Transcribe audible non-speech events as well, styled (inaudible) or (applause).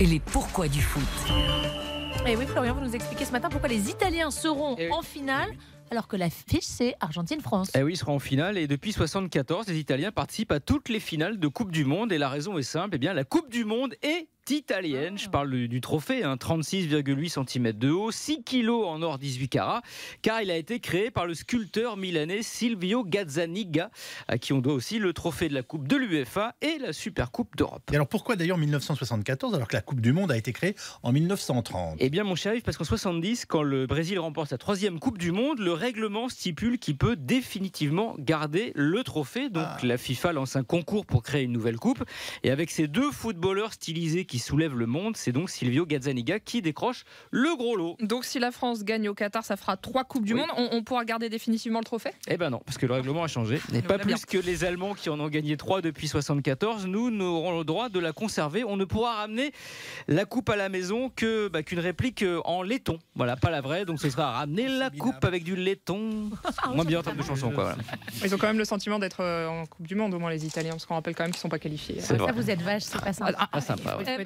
et les pourquoi du foot. Et oui, Florian, vous nous expliquez ce matin pourquoi les Italiens seront Eh oui. en finale alors que la fiche c'est Argentine-France. Eh oui, il sera en finale et depuis 74, les Italiens participent à toutes les finales de Coupe du Monde et la raison est simple, eh bien la Coupe du Monde est italienne. Ah. Je parle du, du trophée, hein, 36,8 cm de haut, 6 kg en or 18 carats, car il a été créé par le sculpteur milanais Silvio Gazzaniga, à qui on doit aussi le trophée de la Coupe de l'UEFA et la Super Coupe d'Europe. Et alors pourquoi d'ailleurs 1974 alors que la Coupe du Monde a été créée en 1930 Eh bien, mon cher Yves, parce qu'en 70, quand le Brésil remporte sa troisième Coupe du Monde, le règlement stipule qu'il peut définitivement garder le trophée. Donc, Ah. la FIFA lance un concours pour créer une nouvelle coupe. Et avec ces deux footballeurs stylisés qui soulèvent le monde, c'est donc Silvio Gazzaniga qui décroche le gros lot. Donc si la France gagne au Qatar, ça fera trois Coupes du Oui. Monde. On, on pourra garder définitivement le trophée? Eh ben non, parce que le règlement a changé. Et pas bien. plus que les Allemands qui en ont gagné trois depuis 74. Nous n'aurons le droit de la conserver. On ne pourra ramener la coupe à la maison que bah, qu'une réplique euh, en laiton. Voilà, pas la vraie. Donc ce sera ramener la coupe avec du laiton. (laughs) Moins bien en termes de chanson, quoi. voilà. Ils ont quand même le sentiment d'être euh, en Coupe du Monde, au moins les Italiens, parce qu'on rappelle quand même qu'ils ne sont pas qualifiés. Ça vous êtes vache, c'est pas sympa. Ah, Pas sympa, ouais. Euh,